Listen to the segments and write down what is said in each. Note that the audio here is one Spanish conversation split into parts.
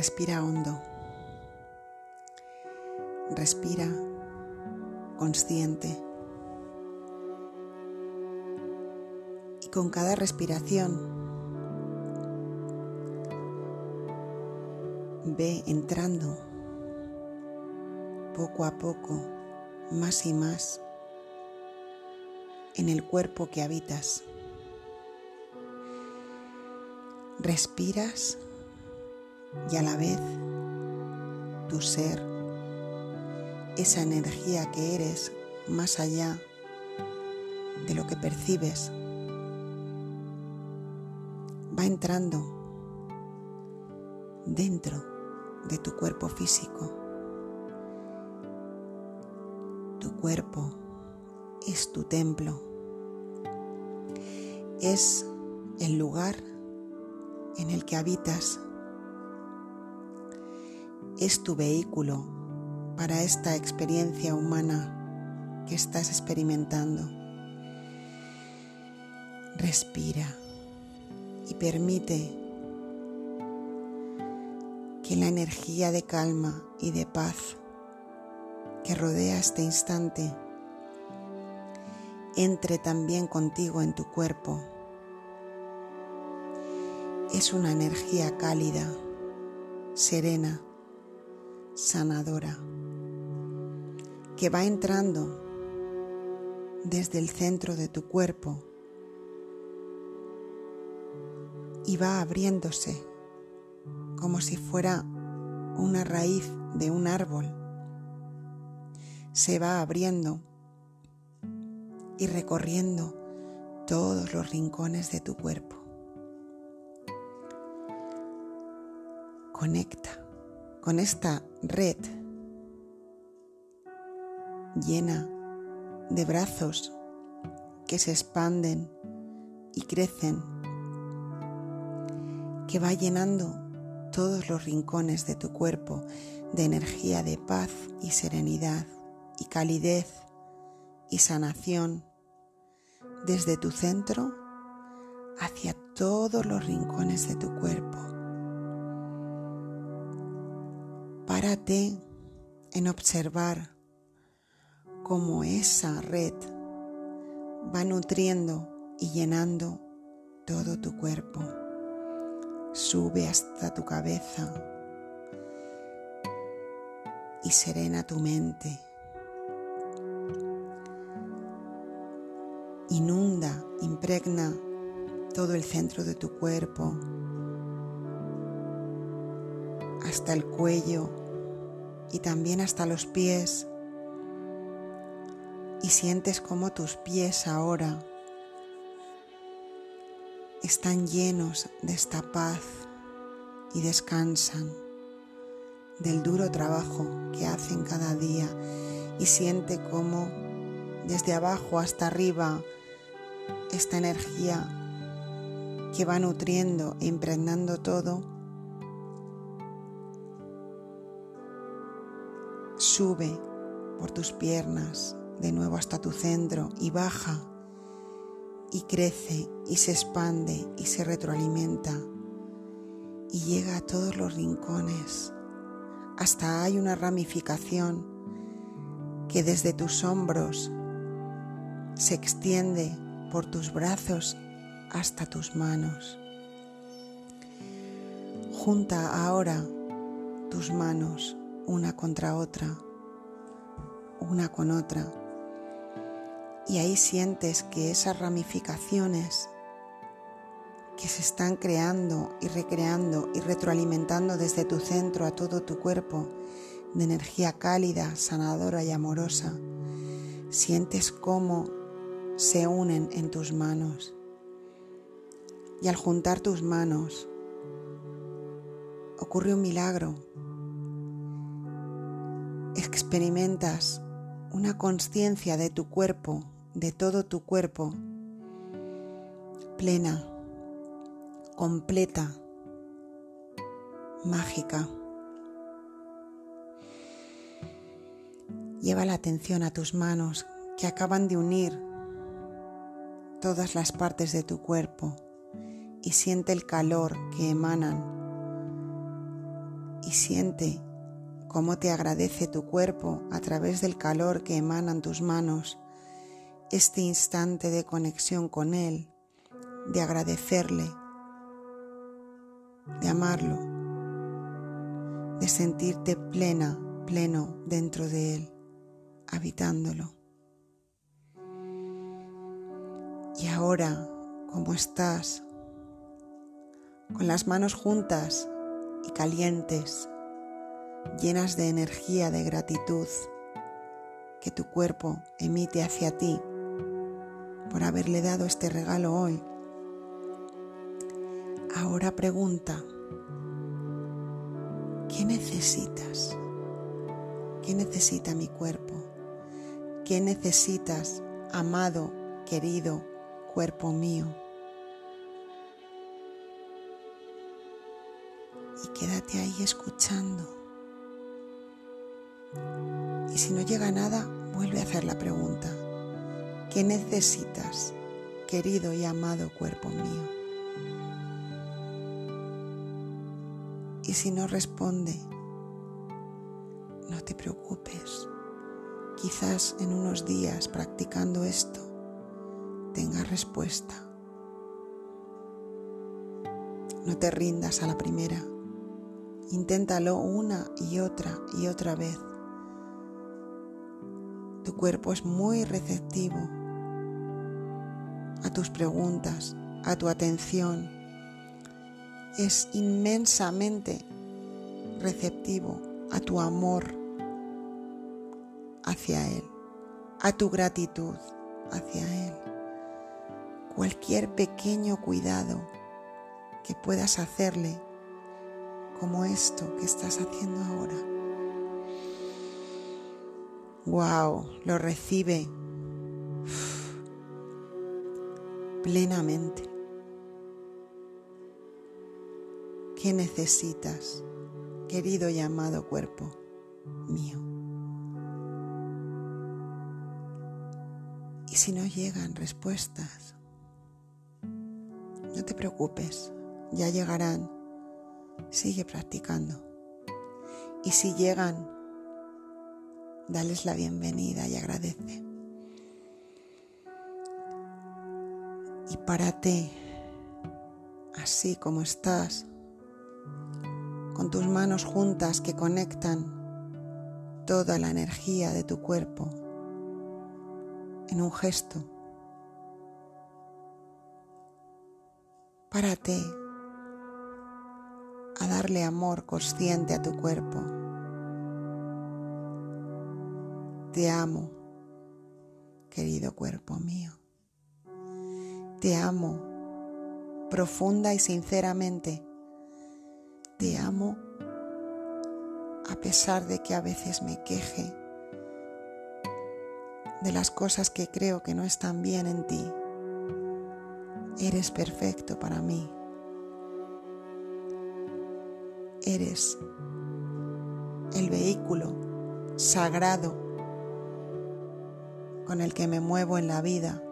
Respira hondo. Respira consciente. Y con cada respiración ve entrando poco a poco, más y más, en el cuerpo que habitas. Respiras y a la vez tu ser, esa energía que eres más allá de lo que percibes, va entrando dentro de tu cuerpo físico. Tu cuerpo es tu templo, es el lugar en el que habitas es tu vehículo para esta experiencia humana que estás experimentando. Respira y permite que la energía de calma y de paz que rodea este instante entre también contigo en tu cuerpo. Es una energía cálida, serena, sanadora que va entrando desde el centro de tu cuerpo y va abriéndose como si fuera una raíz de un árbol. Se va abriendo y recorriendo todos los rincones de tu cuerpo. Conecta con esta red llena de brazos que se expanden y crecen, que va llenando todos los rincones de tu cuerpo de energía de paz y serenidad y calidez y sanación desde tu centro hacia todos los rincones de tu cuerpo. Párate en observar cómo esa red va nutriendo y llenando todo tu cuerpo. Sube hasta tu cabeza y serena tu mente. Inunda, impregna todo el centro de tu cuerpo hasta el cuello y también hasta los pies. Y sientes como tus pies ahora están llenos de esta paz y descansan del duro trabajo que hacen cada día y siente como desde abajo hasta arriba esta energía que va nutriendo e impregnando todo Sube por tus piernas de nuevo hasta tu centro y baja y crece y se expande y se retroalimenta y llega a todos los rincones. Hasta hay una ramificación que desde tus hombros se extiende por tus brazos hasta tus manos. Junta ahora tus manos una contra otra, una con otra. Y ahí sientes que esas ramificaciones que se están creando y recreando y retroalimentando desde tu centro a todo tu cuerpo de energía cálida, sanadora y amorosa, sientes cómo se unen en tus manos. Y al juntar tus manos, ocurre un milagro experimentas una conciencia de tu cuerpo, de todo tu cuerpo, plena, completa, mágica. Lleva la atención a tus manos que acaban de unir todas las partes de tu cuerpo y siente el calor que emanan y siente cómo te agradece tu cuerpo a través del calor que emanan tus manos, este instante de conexión con Él, de agradecerle, de amarlo, de sentirte plena, pleno dentro de Él, habitándolo. Y ahora, ¿cómo estás? Con las manos juntas y calientes, llenas de energía de gratitud que tu cuerpo emite hacia ti por haberle dado este regalo hoy. Ahora pregunta, ¿qué necesitas? ¿Qué necesita mi cuerpo? ¿Qué necesitas, amado, querido cuerpo mío? Y quédate ahí escuchando. Y si no llega nada, vuelve a hacer la pregunta. ¿Qué necesitas, querido y amado cuerpo mío? Y si no responde, no te preocupes. Quizás en unos días practicando esto tenga respuesta. No te rindas a la primera. Inténtalo una y otra y otra vez tu cuerpo es muy receptivo a tus preguntas, a tu atención. Es inmensamente receptivo a tu amor hacia Él, a tu gratitud hacia Él. Cualquier pequeño cuidado que puedas hacerle, como esto que estás haciendo ahora wow, lo recibe plenamente. ¿Qué necesitas, querido y amado cuerpo mío? Y si no llegan respuestas, no te preocupes, ya llegarán. Sigue practicando. Y si llegan dales la bienvenida y agradece. Y párate así como estás, con tus manos juntas que conectan toda la energía de tu cuerpo en un gesto. Párate a darle amor consciente a tu cuerpo. Te amo, querido cuerpo mío. Te amo profunda y sinceramente. Te amo a pesar de que a veces me queje de las cosas que creo que no están bien en ti. Eres perfecto para mí. Eres el vehículo sagrado con el que me muevo en la vida.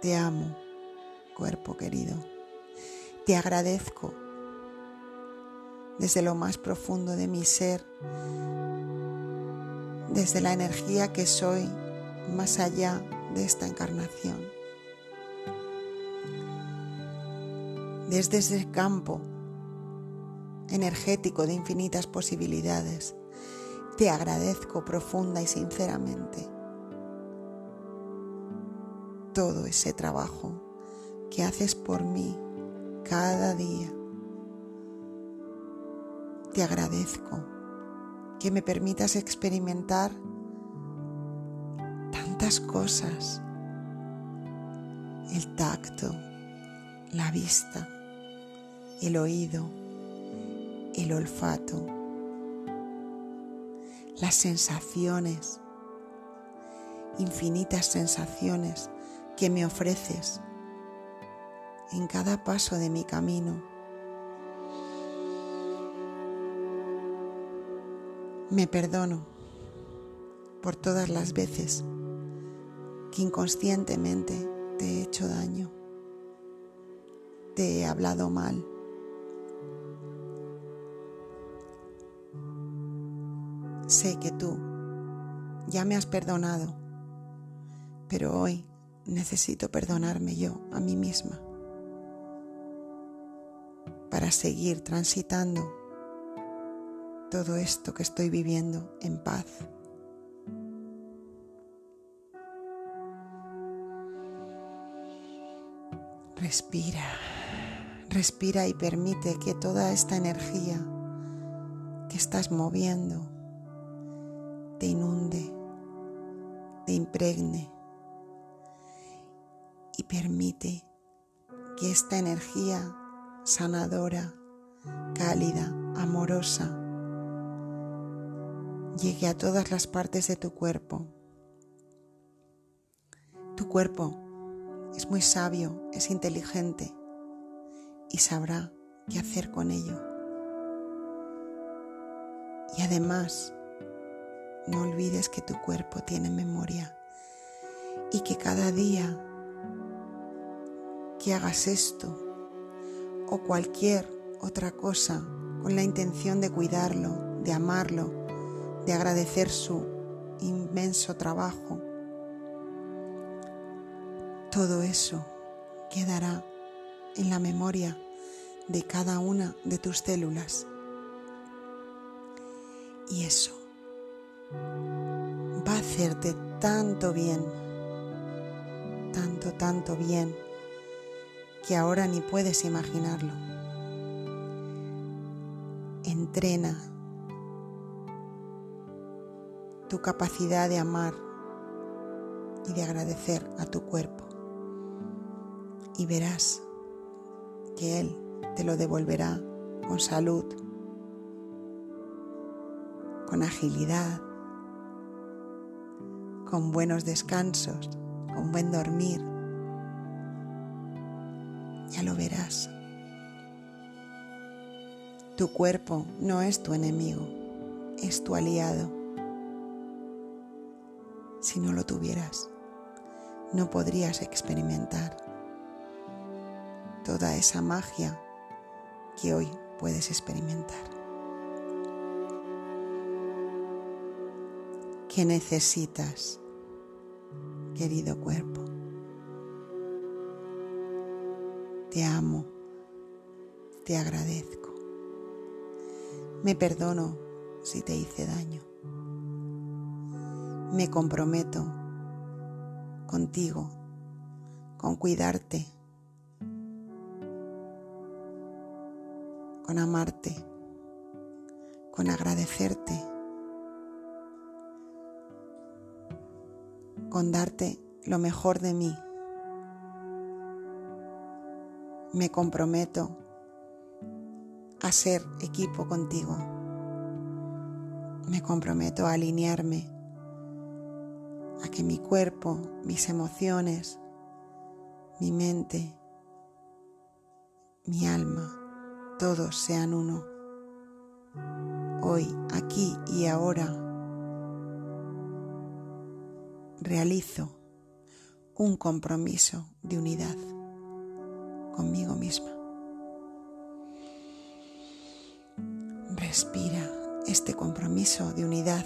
Te amo, cuerpo querido. Te agradezco desde lo más profundo de mi ser, desde la energía que soy más allá de esta encarnación. Desde ese campo energético de infinitas posibilidades te agradezco profunda y sinceramente todo ese trabajo que haces por mí cada día. Te agradezco que me permitas experimentar tantas cosas. El tacto, la vista, el oído, el olfato las sensaciones, infinitas sensaciones que me ofreces en cada paso de mi camino. Me perdono por todas las veces que inconscientemente te he hecho daño, te he hablado mal, sé que tú ya me has perdonado, pero hoy necesito perdonarme yo a mí misma para seguir transitando todo esto que estoy viviendo en paz. Respira, respira y permite que toda esta energía que estás moviendo te inunde, te impregne y permite que esta energía sanadora, cálida, amorosa, llegue a todas las partes de tu cuerpo. Tu cuerpo es muy sabio, es inteligente y sabrá qué hacer con ello. Y además, no olvides que tu cuerpo tiene memoria y que cada día que hagas esto o cualquier otra cosa con la intención de cuidarlo, de amarlo, de agradecer su inmenso trabajo, todo eso quedará en la memoria de cada una de tus células. Y eso va a hacerte tanto bien, tanto, tanto bien, que ahora ni puedes imaginarlo. Entrena tu capacidad de amar y de agradecer a tu cuerpo y verás que Él te lo devolverá con salud, con agilidad, con buenos descansos, con buen dormir. Ya lo verás. Tu cuerpo no es tu enemigo, es tu aliado. Si no lo tuvieras, no podrías experimentar toda esa magia que hoy puedes experimentar. ¿Qué necesitas, querido cuerpo? Te amo, te agradezco. Me perdono si te hice daño. Me comprometo contigo, con cuidarte, con amarte, con agradecerte, con darte lo mejor de mí. Me comprometo a ser equipo contigo. Me comprometo a alinearme, a que mi cuerpo, mis emociones, mi mente, mi alma, todos sean uno. Hoy, aquí y ahora, realizo un compromiso de unidad conmigo misma. Respira este compromiso de unidad.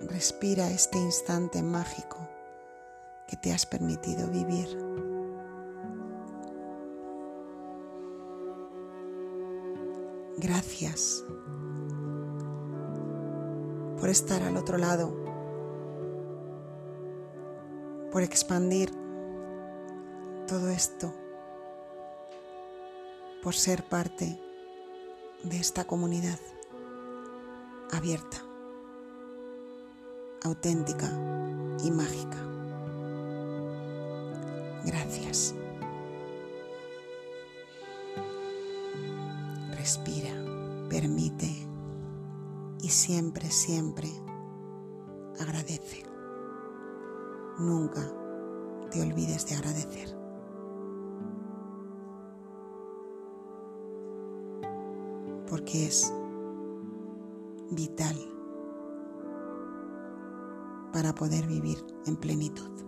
Respira este instante mágico que te has permitido vivir. Gracias por estar al otro lado, por expandir todo esto, por ser parte de esta comunidad abierta, auténtica y mágica. Gracias. respira, permite y siempre, siempre agradece. Nunca te olvides de agradecer. Porque es vital para poder vivir en plenitud.